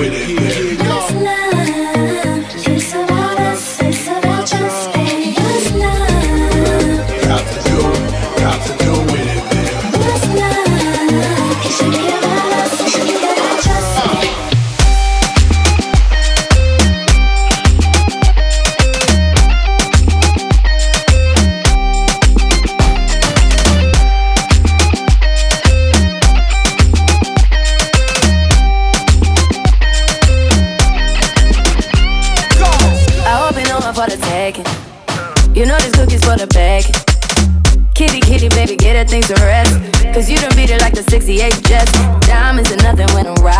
with it. You know this cookie's for the bag. Kitty, kitty, baby, get her things to rest. Cause you done beat it like the 68 Jets. Diamonds are nothing when I'm riding.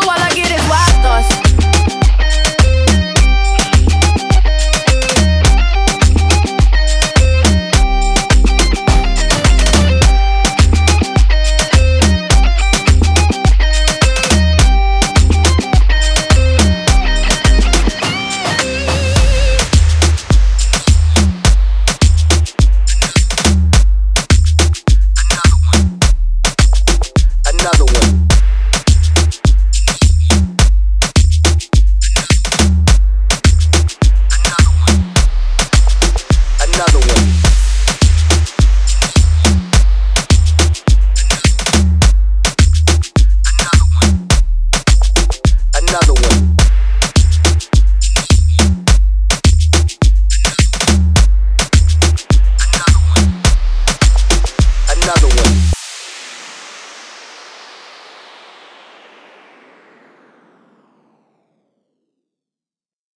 other one.